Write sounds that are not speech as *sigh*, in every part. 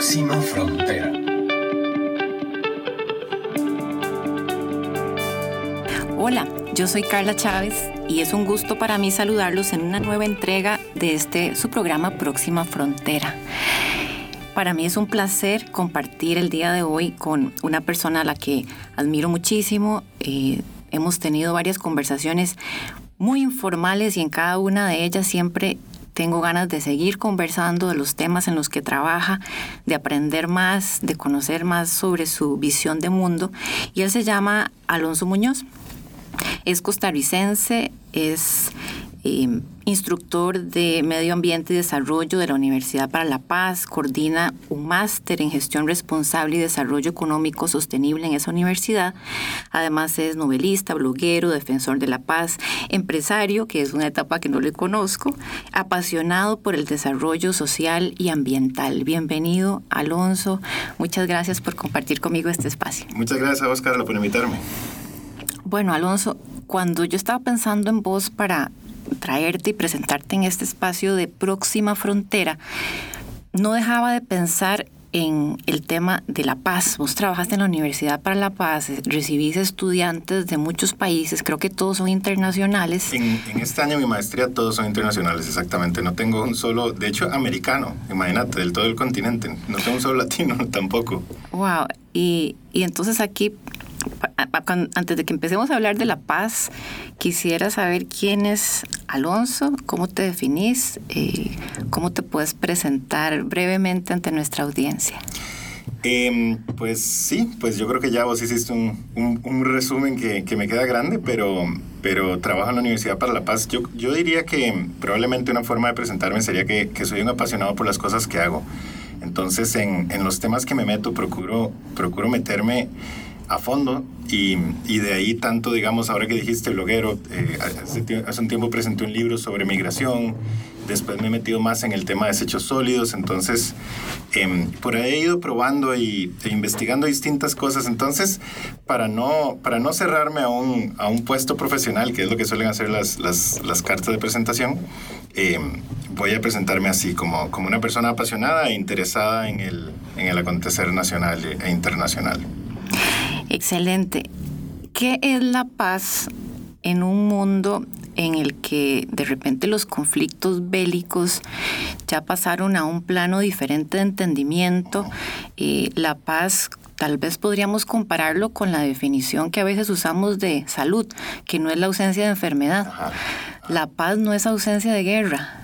Próxima Frontera. Hola, yo soy Carla Chávez y es un gusto para mí saludarlos en una nueva entrega de este su programa Próxima Frontera. Para mí es un placer compartir el día de hoy con una persona a la que admiro muchísimo. Eh, hemos tenido varias conversaciones muy informales y en cada una de ellas siempre tengo ganas de seguir conversando de los temas en los que trabaja, de aprender más, de conocer más sobre su visión de mundo. Y él se llama Alonso Muñoz. Es costarricense, es eh, instructor de Medio Ambiente y Desarrollo de la Universidad para la Paz, coordina un máster en gestión responsable y desarrollo económico sostenible en esa universidad. Además es novelista, bloguero, defensor de la paz, empresario, que es una etapa que no le conozco, apasionado por el desarrollo social y ambiental. Bienvenido, Alonso. Muchas gracias por compartir conmigo este espacio. Muchas gracias, Oscar, por invitarme. Bueno, Alonso, cuando yo estaba pensando en vos para traerte y presentarte en este espacio de próxima frontera, no dejaba de pensar en el tema de la paz. Vos trabajaste en la Universidad para la Paz, recibís estudiantes de muchos países, creo que todos son internacionales. En, este año mi maestría todos son internacionales, exactamente. No tengo un solo, de hecho, americano, imagínate, del todo el continente. No tengo un solo *laughs* latino tampoco. Wow, y, y entonces aquí antes de que empecemos a hablar de la paz, quisiera saber quién es Alonso, cómo te definís, eh, cómo te puedes presentar brevemente ante nuestra audiencia. Em, pues sí, pues yo creo que ya vos hiciste un, un, resumen que, que, me queda grande, pero, pero trabajo en la Universidad para la Paz. Yo, yo diría que probablemente una forma de presentarme sería que, que soy un apasionado por las cosas que hago. Entonces, en, en, los temas que me meto, procuro, procuro meterme a fondo y, y, de ahí tanto, digamos, ahora que dijiste bloguero, eh, hace, un tiempo presenté un libro sobre migración, después me he metido más en el tema de desechos sólidos, entonces em, por ahí he ido probando y, e investigando distintas cosas, entonces para no, para no cerrarme a un, a un puesto profesional, que es lo que suelen hacer las, las, las cartas de presentación, em, voy a presentarme así, como, como una persona apasionada e interesada en el, en el acontecer nacional e internacional. Excelente. ¿Qué es la paz en un mundo en el que de repente los conflictos bélicos ya pasaron a un plano diferente de entendimiento? Eh, la paz tal vez podríamos compararlo con la definición que a veces usamos de salud, que no es la ausencia de enfermedad. La paz no es ausencia de guerra.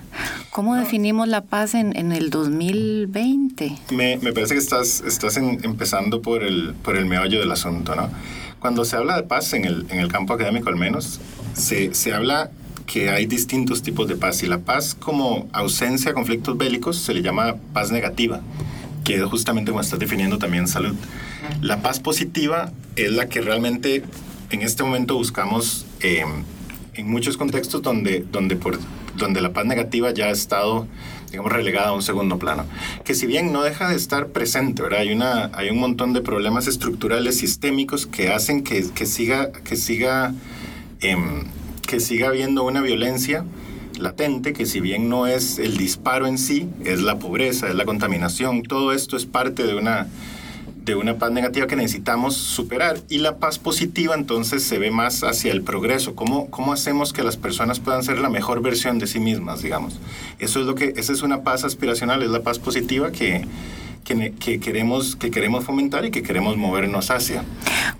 ¿Cómo definimos la paz en, en el 2020? Me, me, parece que estás, estás empezando por el, por el meollo del asunto, ¿no? Cuando se habla de paz, en el, en el campo académico al menos, se, se habla que hay distintos tipos de paz y la paz como ausencia de conflictos bélicos se le llama paz negativa, que es justamente como estás definiendo también salud. La paz positiva es la que realmente en este momento buscamos eh, en muchos contextos donde, donde por donde la paz negativa ya ha estado, digamos, relegada a un segundo plano. Que si bien no deja de estar presente, ¿verdad? Hay, una, hay un montón de problemas estructurales sistémicos que hacen que, que siga, que siga, em, que siga habiendo una violencia latente, que si bien no es el disparo en sí, es la pobreza, es la contaminación, todo esto es parte de una de una paz negativa que necesitamos superar. Y la paz positiva entonces se ve más hacia el progreso. ¿Cómo, cómo hacemos que las personas puedan ser la mejor versión de sí mismas, digamos? Eso es lo que, esa es una paz aspiracional, es la paz positiva que, que, queremos, que queremos fomentar y que queremos movernos hacia.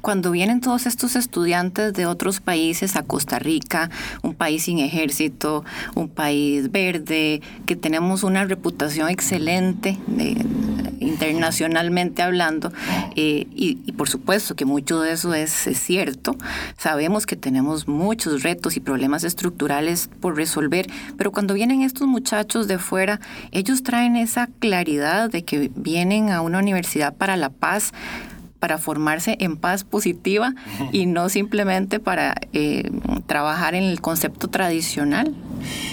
Cuando vienen todos estos estudiantes de otros países a Costa Rica, un país sin ejército, un país verde, que tenemos una reputación excelente de, internacionalmente hablando, eh, y, por supuesto que mucho de eso es, cierto, sabemos que tenemos muchos retos y problemas estructurales por resolver, pero cuando vienen estos muchachos de fuera, ellos traen esa claridad de que vienen a una universidad para la paz, para formarse en paz positiva y no simplemente para eh, trabajar en el concepto tradicional.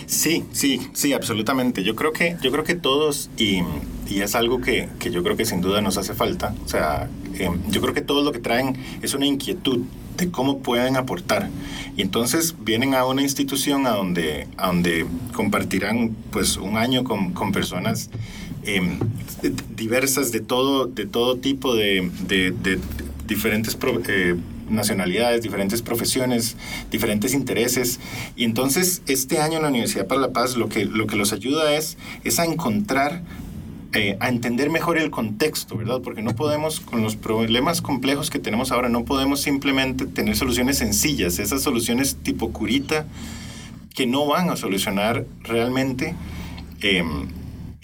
Sí, sí, sí, absolutamente. Yo creo que, yo creo que todos, y, y es algo que, que, yo creo que sin duda nos hace falta, o sea, eh, yo creo que todo lo que traen es una inquietud de cómo pueden aportar. Y entonces vienen a una institución a donde, a donde compartirán pues un año con, con personas em, diversas de todo, de todo tipo de, diferentes eh, nacionalidades, diferentes profesiones, diferentes intereses. Y entonces este año en la Universidad para la Paz lo que, lo que los ayuda es, es a encontrar eh, a entender mejor el contexto, ¿verdad? Porque no podemos, con los problemas complejos que tenemos ahora, no podemos simplemente tener soluciones sencillas, esas soluciones tipo curita que no van a solucionar realmente em,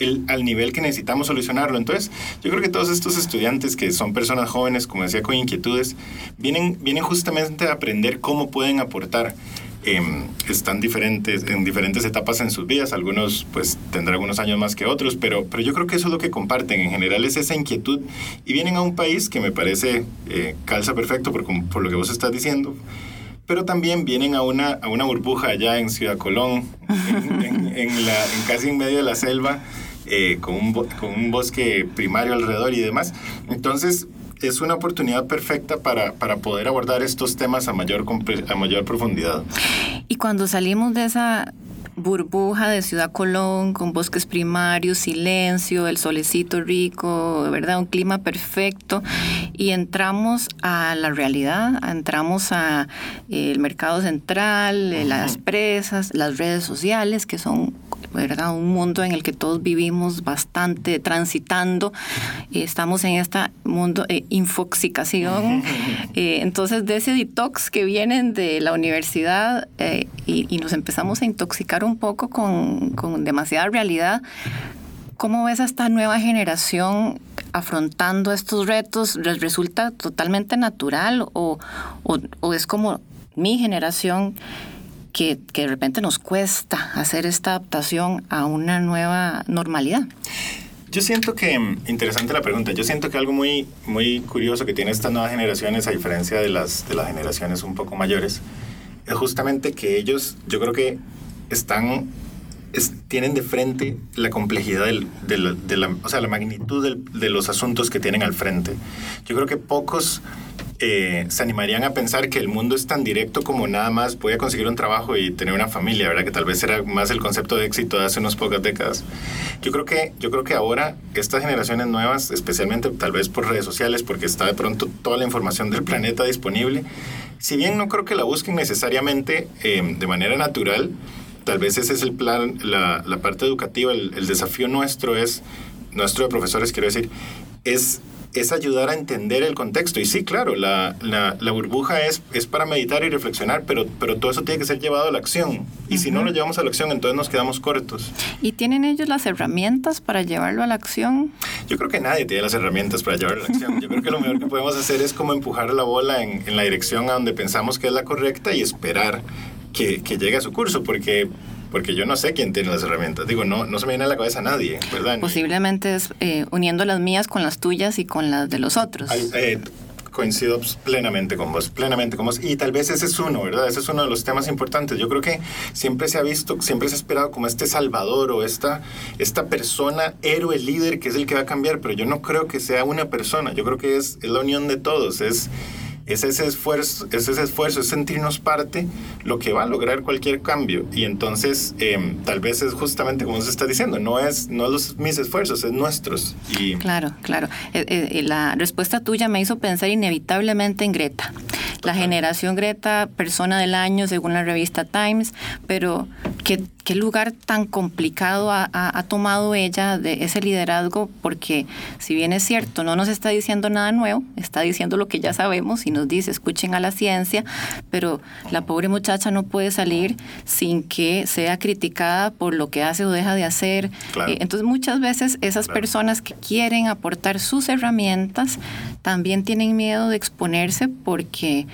el, al nivel que necesitamos solucionarlo. Entonces, yo creo que todos estos estudiantes que son personas jóvenes, como decía, con inquietudes, vienen, vienen justamente a aprender cómo pueden aportar Em, están diferentes, en diferentes etapas en sus vidas. Algunos pues tendrán algunos años más que otros, pero, pero yo creo que eso es lo que comparten. En general es esa inquietud y vienen a un país que me parece eh, calza perfecto por, por lo que vos estás diciendo pero también vienen a una, a una burbuja allá en Ciudad Colón, en, la, en casi en medio de la selva, eh, con, un, con un bosque primario alrededor y demás. Entonces, es una oportunidad perfecta para, para poder abordar estos temas a mayor, a mayor profundidad. Y cuando salimos de esa burbuja de Ciudad Colón con bosques primarios, silencio, el solecito rico, ¿verdad? Un clima perfecto y entramos a la realidad, entramos a eh, el mercado central, eh, las presas, las redes sociales que son ¿verdad? Un mundo en el que todos vivimos bastante transitando. estamos en este mundo de infoxicación. *laughs* Eh, entonces, de ese detox que vienen de la universidad eh, y, nos empezamos a intoxicar un poco con, con demasiada realidad, ¿Cómo ves a esta nueva generación afrontando estos retos? ¿Les resulta totalmente natural o, o, o, es como mi generación que, de repente nos cuesta hacer esta adaptación a una nueva normalidad? Yo siento que, mm, interesante la pregunta, yo siento que algo muy, muy curioso que tiene estas nuevas generaciones, a diferencia de las, de las generaciones un poco mayores, es justamente que ellos, yo creo que están, tienen de frente la complejidad del, de, la, o sea, la magnitud de los asuntos que tienen al frente. Yo creo que pocos eh, se animarían a pensar que el mundo es tan directo como nada más voy a conseguir un trabajo y tener una familia, ¿verdad? Que tal vez era más el concepto de éxito de hace unas pocas décadas. Yo creo que, yo creo que ahora estas generaciones nuevas, especialmente tal vez por redes sociales, porque está de pronto toda la información del planeta disponible, si bien no creo que la busquen necesariamente eh, de manera natural, tal vez ese es el plan, la, la parte educativa, el, el desafío nuestro es, nuestro de profesores quiero decir, es es ayudar a entender el contexto. Y sí, claro, la, la, burbuja es, es para meditar y reflexionar, pero, pero todo eso tiene que ser llevado a la acción. Y si no lo llevamos a la acción, entonces nos quedamos cortos. ¿Y tienen ellos las herramientas para llevarlo a la acción? Yo creo que nadie tiene las herramientas para llevarlo a la acción. Yo creo que lo mejor que podemos hacer es como empujar la bola en, en la dirección a donde pensamos que es la correcta y esperar que, que llegue a su curso, porque porque yo no sé quién tiene las herramientas. Digo, no, no se me viene a la cabeza a nadie, ¿verdad? Posiblemente es eh, uniendo las mías con las tuyas y con las de los otros. Eh, coincido plenamente con vos, plenamente con vos. Y tal vez ese es uno, ¿verdad? Ese es uno de los temas importantes. Yo creo que siempre se ha visto, siempre se ha esperado como este salvador o esta, esta persona, héroe, líder, que es el que va a cambiar, pero yo no creo que sea una persona. Yo creo que es, es la unión de todos. Es es ese esfuerzo, es ese esfuerzo, es sentirnos parte lo que va a lograr cualquier cambio. Y entonces, em, tal vez es justamente como se está diciendo, no es no los, mis esfuerzos, es nuestros. Y... Claro, claro. Eh, eh, la respuesta tuya me hizo pensar inevitablemente en Greta. La generación Greta, persona del año según la revista Times, pero ¿qué, qué lugar tan complicado ha, ha, tomado ella de ese liderazgo? Porque si bien es cierto, no nos está diciendo nada nuevo, está diciendo lo que ya sabemos y nos dice, escuchen a la ciencia, pero la pobre muchacha no puede salir sin que sea criticada por lo que hace o deja de hacer. Eh, entonces muchas veces esas personas que quieren aportar sus herramientas también tienen miedo de exponerse porque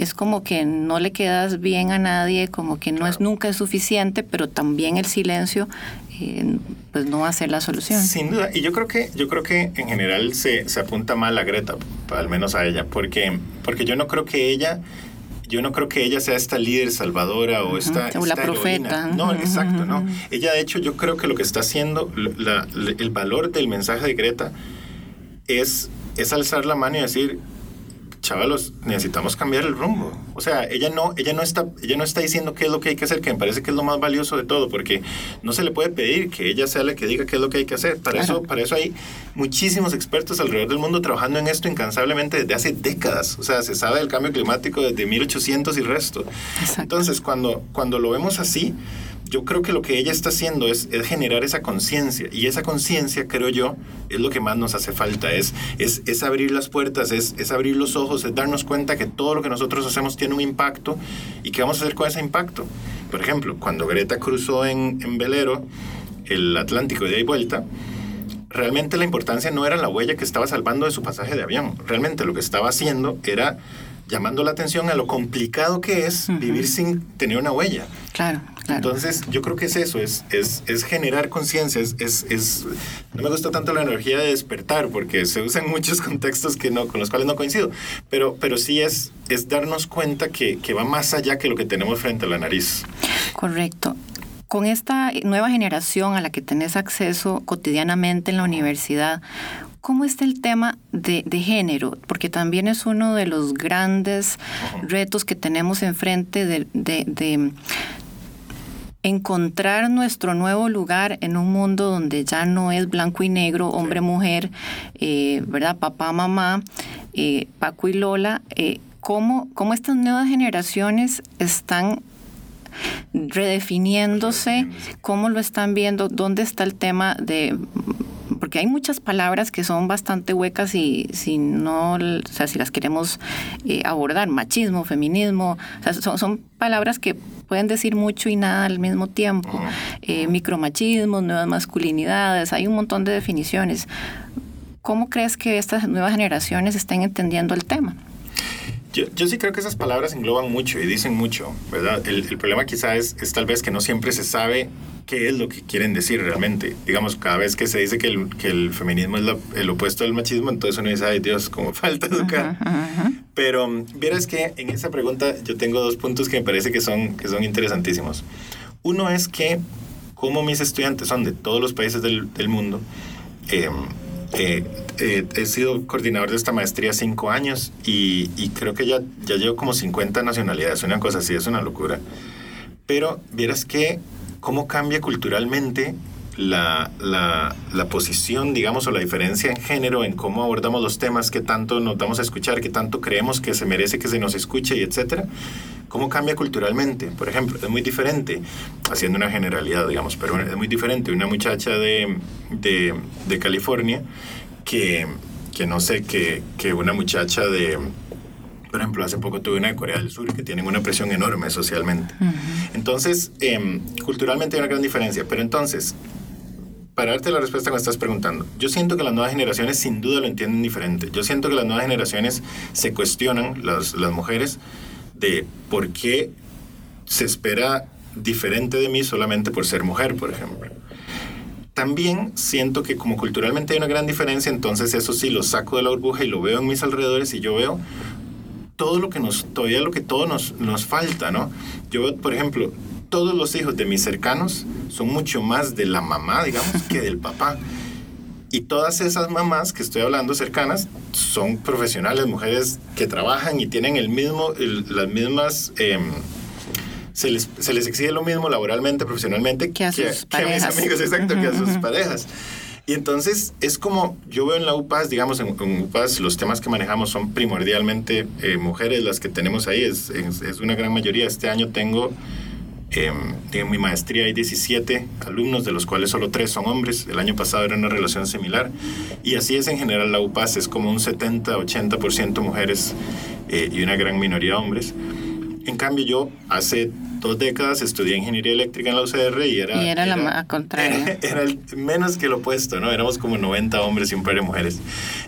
es como que no le quedas bien a nadie, como que no es nunca es suficiente, pero también el silencio eh, pues no va a ser la solución. Sin duda, y yo creo que yo creo que en general se, se apunta mal a Greta, al menos a ella, porque porque yo no creo que ella yo no creo que ella sea esta líder salvadora o esta, o la profeta. No, exacto, no. Ella de hecho yo creo que lo que está haciendo el valor del mensaje de Greta es es alzar la mano y decir chavalos, necesitamos cambiar el rumbo. O sea, ella no, ella no está, ella no está diciendo qué es lo que hay que hacer, que me parece que es lo más valioso de todo, porque no se le puede pedir que ella sea la que diga qué es lo que hay que hacer. Para eso, para eso hay muchísimos expertos alrededor del mundo trabajando en esto incansablemente desde hace décadas. O sea, se sabe del cambio climático desde 1800 y resto. Entonces, cuando, cuando lo vemos así, yo creo que lo que ella está haciendo es, generar esa conciencia y esa conciencia, creo yo, es lo que más nos hace falta, es, es, es abrir las puertas, es, es, abrir los ojos, es darnos cuenta que todo lo que nosotros hacemos tiene un impacto y qué vamos a hacer con ese impacto. Por ejemplo, cuando Greta cruzó en, en velero el Atlántico de ahí vuelta, realmente la importancia no era la huella que estaba salvando de su pasaje de avión, realmente lo que estaba haciendo era llamando la atención a lo complicado que es vivir sin tener una huella. Claro, claro. Entonces, yo creo que es eso, es, es, es generar conciencia, es, es, no me gusta tanto la energía de despertar, porque se usa en muchos *laughs* contextos que no, con los cuales no coincido, pero, pero sí es, es darnos cuenta que, que va más allá que lo que tenemos frente a la nariz. Correcto con esta nueva generación a la que tenés acceso cotidianamente en la universidad, ¿Cómo está el tema de, género? Porque también es uno de los grandes retos que tenemos enfrente de, encontrar nuestro nuevo lugar en un mundo donde ya no es blanco y negro, hombre-mujer, eh, ¿verdad? Papá, mamá, eh, Paco y Lola. Eh, ¿cómo, ¿Cómo estas nuevas generaciones están redefiniéndose? ¿Cómo lo están viendo? ¿Dónde está el tema de porque hay muchas palabras que son bastante huecas y si no, o sea, si las queremos eh, abordar, machismo, feminismo, o sea, son, son, palabras que pueden decir mucho y nada al mismo tiempo. Eh, micromachismo, nuevas masculinidades, hay un montón de definiciones. ¿Cómo crees que estas nuevas generaciones estén entendiendo el tema? Yo, yo, sí creo que esas palabras engloban mucho y dicen mucho, ¿verdad? El, el problema quizá es, es, tal vez que no siempre se sabe qué es lo que quieren decir realmente. Digamos, cada vez que se dice que el, que el feminismo es el opuesto del machismo, entonces uno dice, ay Dios, cómo *laughs* falta educar. Pero vieras que en esa pregunta yo tengo dos puntos que me parece que son, que son interesantísimos. Uno es que como mis estudiantes son de todos los países del, del mundo, eh, eh, eh, he sido coordinador de esta maestría cinco años y, creo que ya, ya llevo como 50 nacionalidades, una cosa así, es una locura. Pero vieras que cómo cambia culturalmente la, la, la, posición, digamos, o la diferencia en género, en cómo abordamos los temas, que tanto nos damos a escuchar, que tanto creemos que se merece que se nos escuche y etcétera. ¿Cómo cambia culturalmente? Por ejemplo, es muy diferente, haciendo una generalidad, digamos, pero es muy diferente una muchacha de, de, de California que, que, no sé, que, que una muchacha de, por ejemplo, hace poco tuve una de Corea del Sur que tienen una presión enorme socialmente. Entonces, eh, culturalmente hay una gran diferencia. Pero entonces, para darte la respuesta que me estás preguntando, yo siento que las nuevas generaciones sin duda lo entienden diferente. Yo siento que las nuevas generaciones se cuestionan, las, las mujeres, de por qué se espera diferente de mí solamente por ser mujer, por ejemplo. También siento que como culturalmente hay una gran diferencia, entonces eso sí lo saco de la burbuja y lo veo en mis alrededores y yo veo todo lo que nos, todavía lo que todo nos, nos falta, ¿no? Yo por ejemplo, todos los hijos de mis cercanos son mucho más de la mamá, digamos, que del *laughs* papá. Y todas esas mamás que estoy hablando cercanas son profesionales, mujeres que trabajan y tienen el mismo, las mismas... Em, se les, se les, exige lo mismo laboralmente, profesionalmente que a, sus que, a mis amigos, exacto, que a sus *laughs* parejas. Y entonces es como, yo veo en la UPAS, digamos, en, UPAS los temas que manejamos son primordialmente eh, mujeres las que tenemos ahí, es, es, es, una gran mayoría. Este año tengo Em, en mi maestría hay 17 alumnos, de los cuales solo 3 son hombres. El año pasado era una relación similar. Y así es en general la UPAS, es como un 70-80% mujeres eh, y una gran minoría hombres. En cambio, yo hace dos décadas estudié ingeniería eléctrica en la UCR y era... Y era, la contraria. *laughs* Era, el menos que lo opuesto, ¿no? Éramos como 90 hombres y un par de mujeres.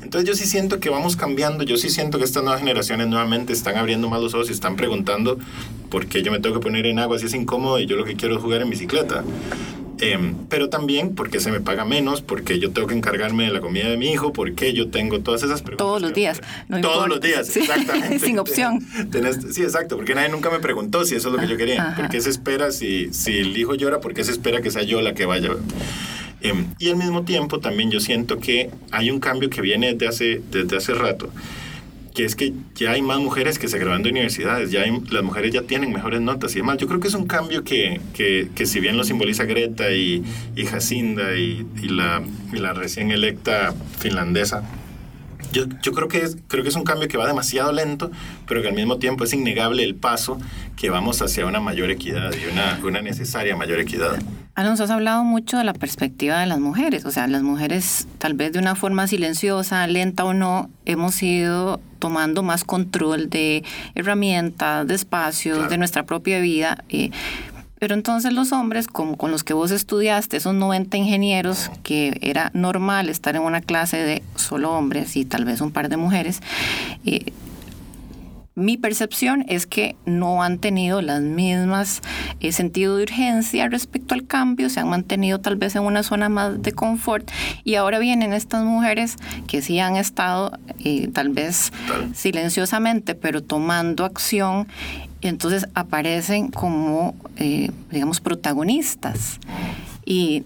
Entonces yo sí siento que vamos cambiando, yo sí siento que estas nuevas generaciones nuevamente están abriendo más los ojos y están preguntando por qué yo me tengo que poner en agua si es incómodo y yo lo que quiero es jugar en bicicleta. Em, pero también porque se me paga menos, porque yo tengo que encargarme de la comida de mi hijo, porque yo tengo todas esas preguntas. Todos los días. todos los días, *laughs* exactamente. Sin opción. *laughs* sí, exacto, porque nadie nunca me preguntó si eso es lo que yo quería. ¿Por qué se espera si, si el hijo llora? ¿Por qué se espera que sea yo la que vaya? Eh, y al mismo tiempo también yo siento que hay un cambio que viene desde hace, desde hace rato que es que ya hay más mujeres que se gradúan de universidades, ya hay, las mujeres ya tienen mejores notas y demás. Yo creo que es un cambio que, que, que si bien lo simboliza Greta y, y Jacinda y, y, la, y la recién electa finlandesa, yo, yo, creo, que es, creo que es un cambio que va demasiado lento, pero que al mismo tiempo es innegable el paso que vamos hacia una mayor equidad y una, una necesaria mayor equidad. Alonso, has hablado mucho de la perspectiva de las mujeres, o sea, las mujeres tal vez de una forma silenciosa, lenta o no, hemos ido tomando más control de herramientas, de espacios, claro. de nuestra propia vida. Eh, pero entonces los hombres, como con los que vos estudiaste, esos 90 ingenieros, que era normal estar en una clase de solo hombres y tal vez un par de mujeres, eh, mi percepción es que no han tenido las mismas eh, sentido de urgencia respecto al cambio, se han mantenido tal vez en una zona más de confort y ahora vienen estas mujeres que sí han estado eh, tal vez silenciosamente, pero tomando acción y entonces aparecen como, eh, digamos, protagonistas. Y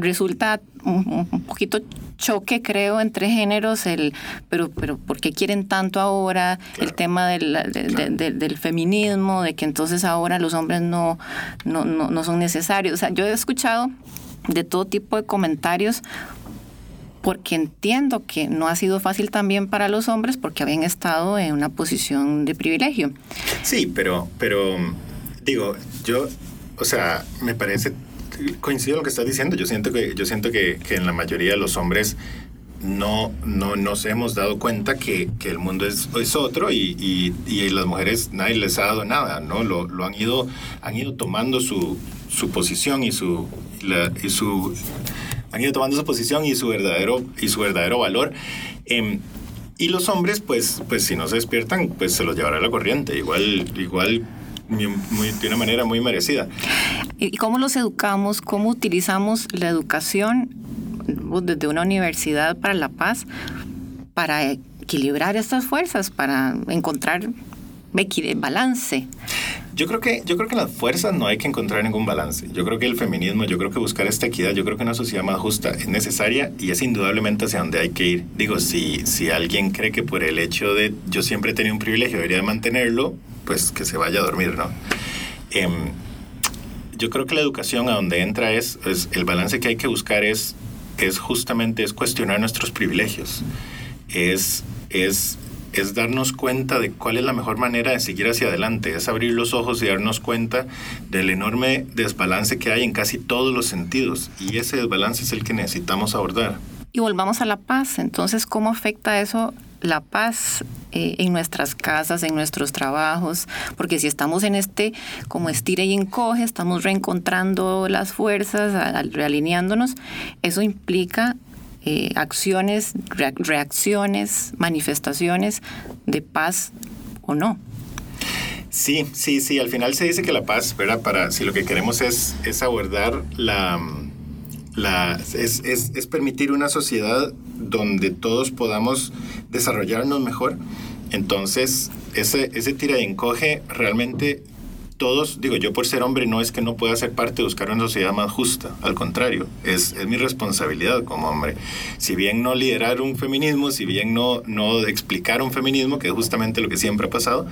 resulta un, un, poquito choque, creo, entre géneros, el, pero, pero ¿por qué quieren tanto ahora claro. el tema del, de, claro. de, de, del, feminismo, de que entonces ahora los hombres no, no, no, no son necesarios? O sea, yo he escuchado de todo tipo de comentarios porque entiendo que no ha sido fácil también para los hombres porque habían estado en una posición de privilegio. Sí, pero, pero digo, yo, o sea, me parece, coincido en lo que estás diciendo, yo siento que, yo siento que, que en la mayoría de los hombres no, no nos hemos dado cuenta que, que el mundo es, es otro y, y, y, las mujeres nadie les ha dado nada, ¿no? Lo, lo han, ido, han ido tomando su, su posición y su, la, y su han ido tomando su posición y su verdadero, y su verdadero valor. Eh, y los hombres, pues, pues si no se despiertan, pues se los llevará la corriente, igual, igual muy, de una manera muy merecida. ¿Y cómo los educamos? ¿Cómo utilizamos la educación desde una universidad para la paz para equilibrar estas fuerzas, para encontrar balance? Yo creo que yo creo que en las fuerzas no hay que encontrar ningún balance. Yo creo que el feminismo, yo creo que buscar esta equidad, yo creo que una sociedad más justa es necesaria y es indudablemente hacia donde hay que ir. Digo, si si alguien cree que por el hecho de yo siempre he tenido un privilegio debería mantenerlo, pues que se vaya a dormir, ¿no? Eh, yo creo que la educación a donde entra es, es el balance que hay que buscar es es justamente es cuestionar nuestros privilegios. Es es es darnos cuenta de cuál es la mejor manera de seguir hacia adelante, es abrir los ojos y darnos cuenta del enorme desbalance que hay en casi todos los sentidos y ese desbalance es el que necesitamos abordar. Y volvamos a la paz, entonces, ¿cómo afecta eso la paz eh, en nuestras casas, en nuestros trabajos, porque si estamos en este como estira y encoge, estamos reencontrando las fuerzas, realineándonos, eso implica eh, acciones, re reacciones, manifestaciones de paz o no. Sí, sí, sí. Al final se dice que la paz, ¿verdad? Para, si lo que queremos es, es abordar la, la es, es, permitir una sociedad donde todos podamos desarrollarnos mejor. Entonces, ese, ese tira y encoge realmente todos, digo, yo por ser hombre no es que no pueda ser parte de buscar una sociedad más justa, al contrario, es, es mi responsabilidad como hombre. Si bien no liderar un feminismo, si bien no, no explicar un feminismo, que es justamente lo que siempre ha pasado,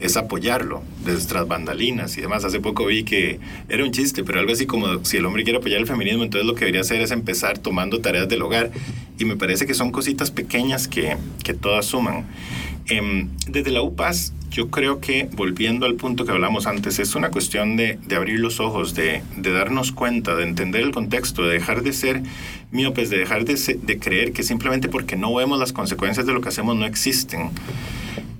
es apoyarlo desde tras bandalinas y demás. Hace poco vi que era un chiste, pero algo así como si el hombre quiere apoyar el feminismo, entonces lo que debería hacer es empezar tomando tareas del hogar. Y me parece que son cositas pequeñas que, que todas suman. Eh, desde la UPAS, yo creo que, volviendo al punto que hablamos antes, es una cuestión de, de abrir los ojos, de, de, darnos cuenta, de entender el contexto, de dejar de ser miopes, de dejar de, de creer que simplemente porque no vemos las consecuencias de lo que hacemos no existen.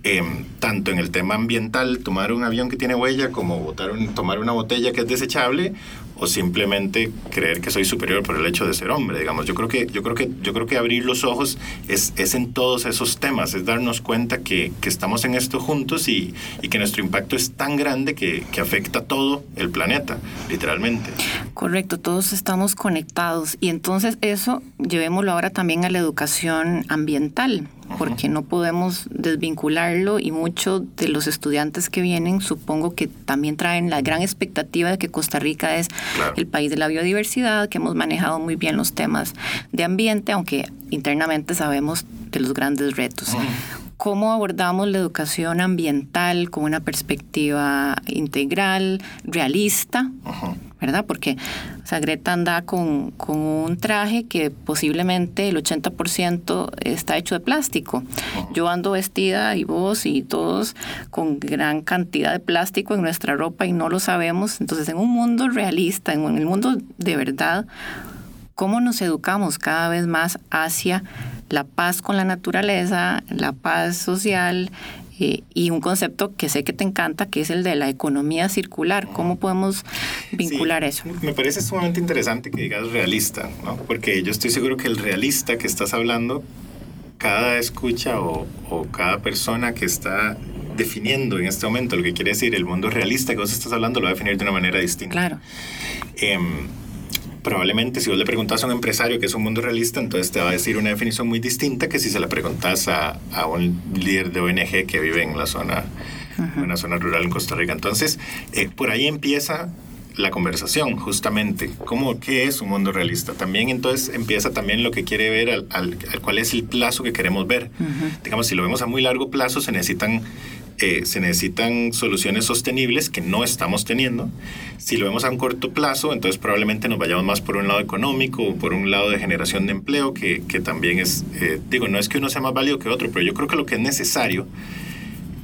Eh, tanto en el tema ambiental, tomar un avión que tiene huella, como botar un, tomar una botella que es desechable, o simplemente creer que soy superior por el hecho de ser hombre, digamos. Yo creo que, yo creo que, yo creo que abrir los ojos es, es en todos esos temas, es darnos cuenta que, que estamos en esto juntos y, y, que nuestro impacto es tan grande que, que afecta a todo el planeta, literalmente. Correcto, todos estamos conectados y entonces eso llevémoslo ahora también a la educación ambiental porque no podemos desvincularlo y muchos de los estudiantes que vienen supongo que también traen la gran expectativa de que Costa Rica es claro. el país de la biodiversidad, que hemos manejado muy bien los temas de ambiente, aunque internamente sabemos de los grandes retos. Uh -huh. cómo abordamos la educación ambiental con una perspectiva integral, realista, ¿verdad? Porque o sea, Greta anda con, con, un traje que posiblemente el 80% está hecho de plástico. Yo ando vestida y vos y todos con gran cantidad de plástico en nuestra ropa y no lo sabemos. Entonces, en un mundo realista, en el mundo de verdad, ¿cómo nos educamos cada vez más hacia la paz con la naturaleza, la paz social, eh, y un concepto que sé que te encanta, que es el de la economía circular. ¿Cómo podemos vincular eso? Me parece sumamente interesante que digas realista, ¿no? porque yo estoy seguro que el realista que estás hablando, cada escucha o, o cada persona que está definiendo en este momento lo que quiere decir el mundo realista que vos estás hablando lo va a definir de una manera distinta. Claro. Eh, probablemente si vos le preguntas a un empresario que es un mundo realista, entonces te va a decir una definición muy distinta que si se la preguntas a, a un líder de ONG que vive en la zona, en una zona rural en Costa Rica. Entonces, eh, por ahí empieza la conversación, justamente. ¿Cómo, ¿Qué es un mundo realista? También entonces empieza también lo que quiere ver, al, al, cuál es el plazo que queremos ver. Digamos, si lo vemos a muy largo plazo, se necesitan eh, se necesitan soluciones sostenibles que no estamos teniendo. Si lo vemos a un corto plazo, entonces probablemente nos vayamos más por un lado económico o por un lado de generación de empleo, que, que también es, eh, digo, no es que uno sea más válido que otro, pero yo creo que lo que es necesario,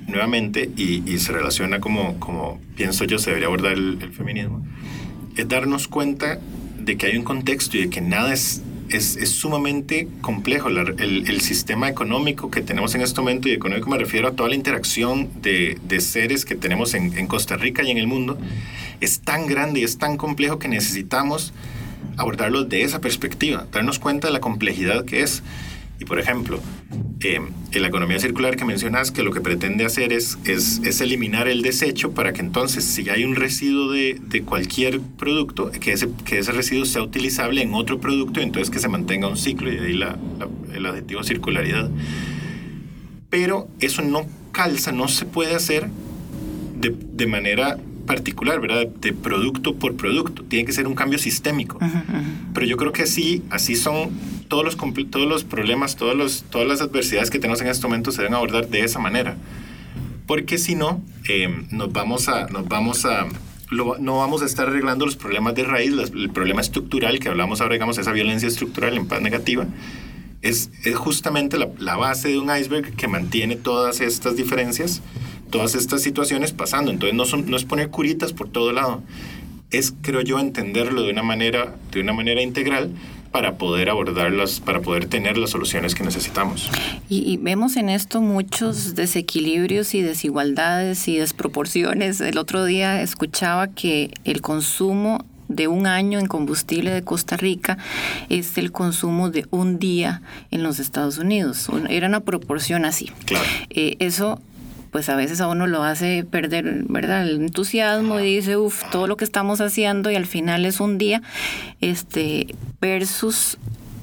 nuevamente, y, y se relaciona como, como pienso yo se debería abordar el, el feminismo, es darnos cuenta de que hay un contexto y de que nada es es, es sumamente complejo. el, el, sistema económico que tenemos en este momento, y económico me refiero a toda la interacción de, de seres que tenemos en, en, Costa Rica y en el mundo, es tan grande y es tan complejo que necesitamos abordarlo de esa perspectiva, darnos cuenta de la complejidad que es. Y por ejemplo, eh, en la economía circular que mencionas, que lo que pretende hacer es, es, es, eliminar el desecho para que entonces, si hay un residuo de, de, cualquier producto, que ese, que ese residuo sea utilizable en otro producto y entonces que se mantenga un ciclo y de ahí la, la, el adjetivo circularidad. Pero eso no calza, no se puede hacer de, de manera particular, ¿verdad? De producto por producto. Tiene que ser un cambio sistémico. Pero yo creo que así, así son todos los, todos los problemas, todos los, todas las adversidades que tenemos en este momento se deben abordar de esa manera. Porque si no, eh, nos vamos a... Nos vamos a lo, no vamos a estar arreglando los problemas de raíz, las, el problema estructural que hablamos ahora, digamos, esa violencia estructural en paz negativa, es, es justamente la, la, base de un iceberg que mantiene todas estas diferencias, todas estas situaciones pasando. Entonces no, son, no es poner curitas por todo lado, es, creo yo, entenderlo de una manera, de una manera integral para poder abordarlas, para poder tener las soluciones que necesitamos. Y, y, vemos en esto muchos desequilibrios y desigualdades y desproporciones. El otro día escuchaba que el consumo de un año en combustible de Costa Rica es el consumo de un día en los Estados Unidos. Era una proporción así. Claro. Eh, eso pues a veces a uno lo hace perder, ¿verdad? El entusiasmo y dice, uff, todo lo que estamos haciendo y al final es un día, este, versus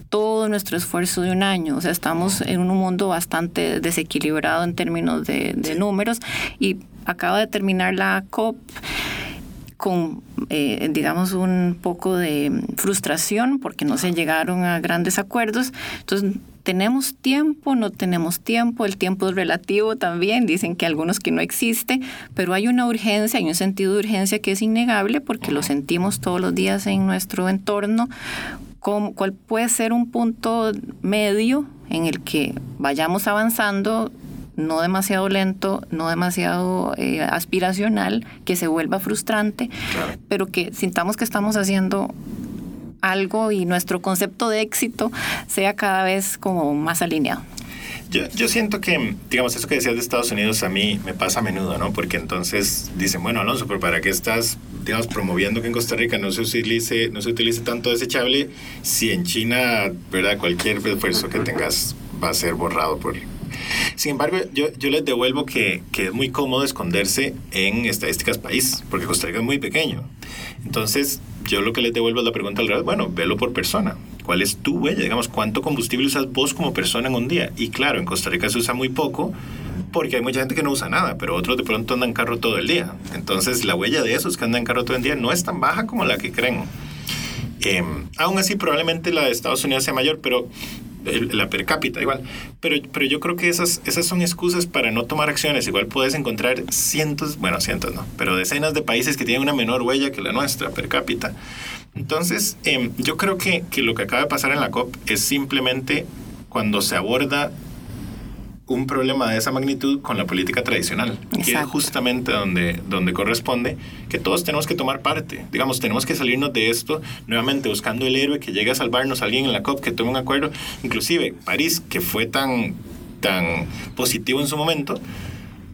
todo nuestro esfuerzo de un año. O sea, estamos en un mundo bastante desequilibrado en términos de, de números y acaba de terminar la COP con, eh, digamos, un poco de frustración porque no se llegaron a grandes acuerdos. Entonces, ¿tenemos tiempo? ¿No tenemos tiempo? El tiempo es relativo también. Dicen que algunos que no existe, pero hay una urgencia, hay un sentido de urgencia que es innegable porque lo sentimos todos los días en nuestro entorno. ¿Cuál puede ser un punto medio en el que vayamos avanzando no demasiado lento, no demasiado eh, aspiracional, que se vuelva frustrante, claro. pero que sintamos que estamos haciendo algo y nuestro concepto de éxito sea cada vez como más alineado. Yo, yo, siento que, digamos, eso que decías de Estados Unidos a mí me pasa a menudo, ¿no? Porque entonces dicen, bueno, Alonso, pero ¿para qué estás, digamos, promoviendo que en Costa Rica no se utilice, no se utilice tanto desechable si en China, ¿verdad? Cualquier esfuerzo que tengas va a ser borrado por, sin embargo, yo, yo les devuelvo que, que, es muy cómodo esconderse en estadísticas país, porque Costa Rica es muy pequeño. Entonces, yo lo que les devuelvo es la pregunta al revés, bueno, velo por persona. ¿Cuál es tu huella? Digamos, ¿cuánto combustible usas vos como persona en un día? Y claro, en Costa Rica se usa muy poco, porque hay mucha gente que no usa nada, pero otros de pronto andan en carro todo el día. Entonces, la huella de esos que andan en carro todo el día no es tan baja como la que creen. Eh, aún así, probablemente la de Estados Unidos sea mayor, pero la per cápita igual. Pero, pero yo creo que esas, esas son excusas para no tomar acciones. Igual puedes encontrar cientos, bueno, cientos no, pero decenas de países que tienen una menor huella que la nuestra per cápita. Entonces, em, yo creo que, que lo que acaba de pasar en la COP es simplemente cuando se aborda un problema de esa magnitud con la política tradicional, que es justamente donde, donde corresponde que todos tenemos que tomar parte. Digamos, tenemos que salirnos de esto nuevamente buscando el héroe que llegue a salvarnos alguien en la COP, que tome un acuerdo. Inclusive París, que fue tan, tan positivo en su momento,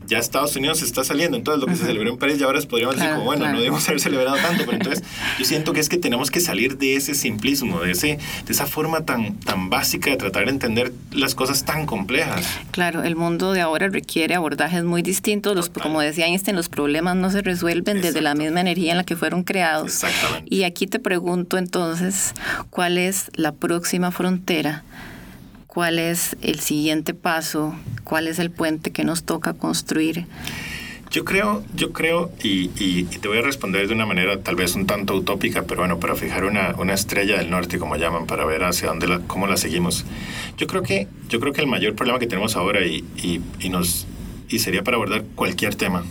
ya Estados Unidos está saliendo, entonces lo que se celebró en París ya ahora podríamos decir como, bueno, no debemos haber celebrado tanto, pero entonces *laughs* yo siento que es que tenemos que salir de ese simplismo, de, ese, de esa forma tan, tan básica de tratar de entender las cosas tan complejas. Claro, el mundo de ahora requiere abordajes muy distintos, los, como decía Einstein, los problemas no se resuelven desde la misma energía en la que fueron creados. Exactamente. Y aquí te pregunto entonces, ¿cuál es la próxima frontera? Cuál es el siguiente paso, cuál es el puente que nos toca construir. Yo creo, yo creo, y, te voy a responder de una manera tal vez un tanto utópica, pero bueno, para fijar una, una estrella del norte, como llaman, para ver hacia dónde la, cómo la seguimos. Yo creo que, yo creo que el mayor problema que tenemos ahora y, y nos y sería para abordar cualquier tema,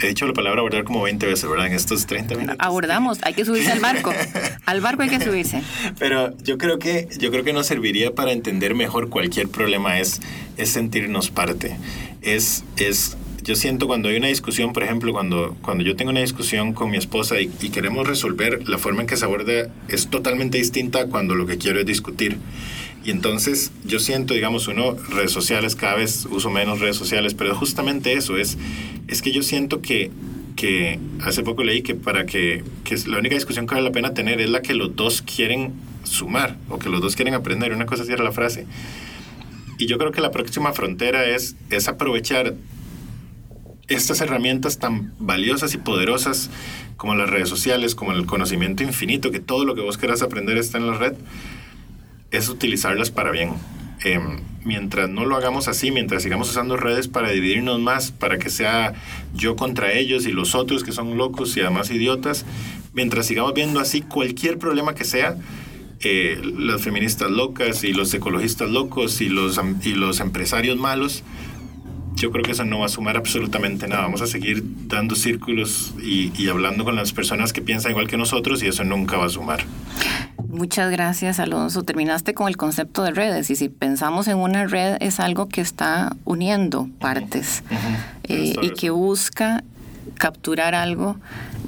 he dicho la palabra abordar como 20 veces, ¿verdad? En estos 30 minutos. Abordamos, hay que subirse al barco. *laughs* al barco hay que subirse. Pero yo creo que yo creo que nos serviría para entender mejor cualquier problema es es sentirnos parte. Es es yo siento cuando hay una discusión, por ejemplo, cuando, cuando yo tengo una discusión con mi esposa y, y queremos resolver, la forma en que se aborda es totalmente distinta cuando lo que quiero es discutir. Y entonces yo siento, digamos, uno, redes sociales, cada vez uso menos redes sociales, pero justamente eso es, es que yo siento que, que hace poco leí que para que, que la única discusión que vale la pena tener es la que los dos quieren sumar o que los dos quieren aprender. Una cosa así era la frase. Y yo creo que la próxima frontera es, es aprovechar estas herramientas tan valiosas y poderosas como las redes sociales, como el conocimiento infinito, que todo lo que vos quieras aprender está en la red, es utilizarlas para bien. Em, mientras no lo hagamos así, mientras sigamos usando redes para dividirnos más, para que sea yo contra ellos y los otros que son locos y además idiotas, mientras sigamos viendo así cualquier problema que sea, eh, las feministas locas y los ecologistas locos y los, y los empresarios malos, yo creo que eso no va a sumar absolutamente nada. Vamos a seguir dando círculos y, y hablando con las personas que piensan igual que nosotros y eso nunca va a sumar. Muchas gracias, Alonso. Terminaste con el concepto de redes y si pensamos en una red es algo que está uniendo partes eh, y que busca capturar algo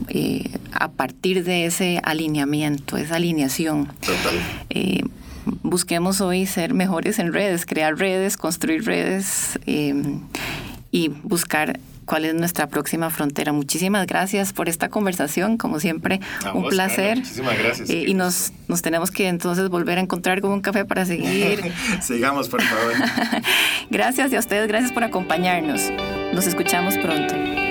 eh, a partir de ese alineamiento, esa alineación. Eh, busquemos hoy ser mejores en redes, crear redes, construir redes y buscar cuál es nuestra próxima frontera. Muchísimas gracias por esta conversación, como siempre, un placer. muchísimas gracias. Eh, y nos, nos tenemos que entonces volver a encontrar con un café para seguir. *laughs* Sigamos, por favor. *laughs* gracias y a ustedes, gracias por acompañarnos. Nos escuchamos pronto.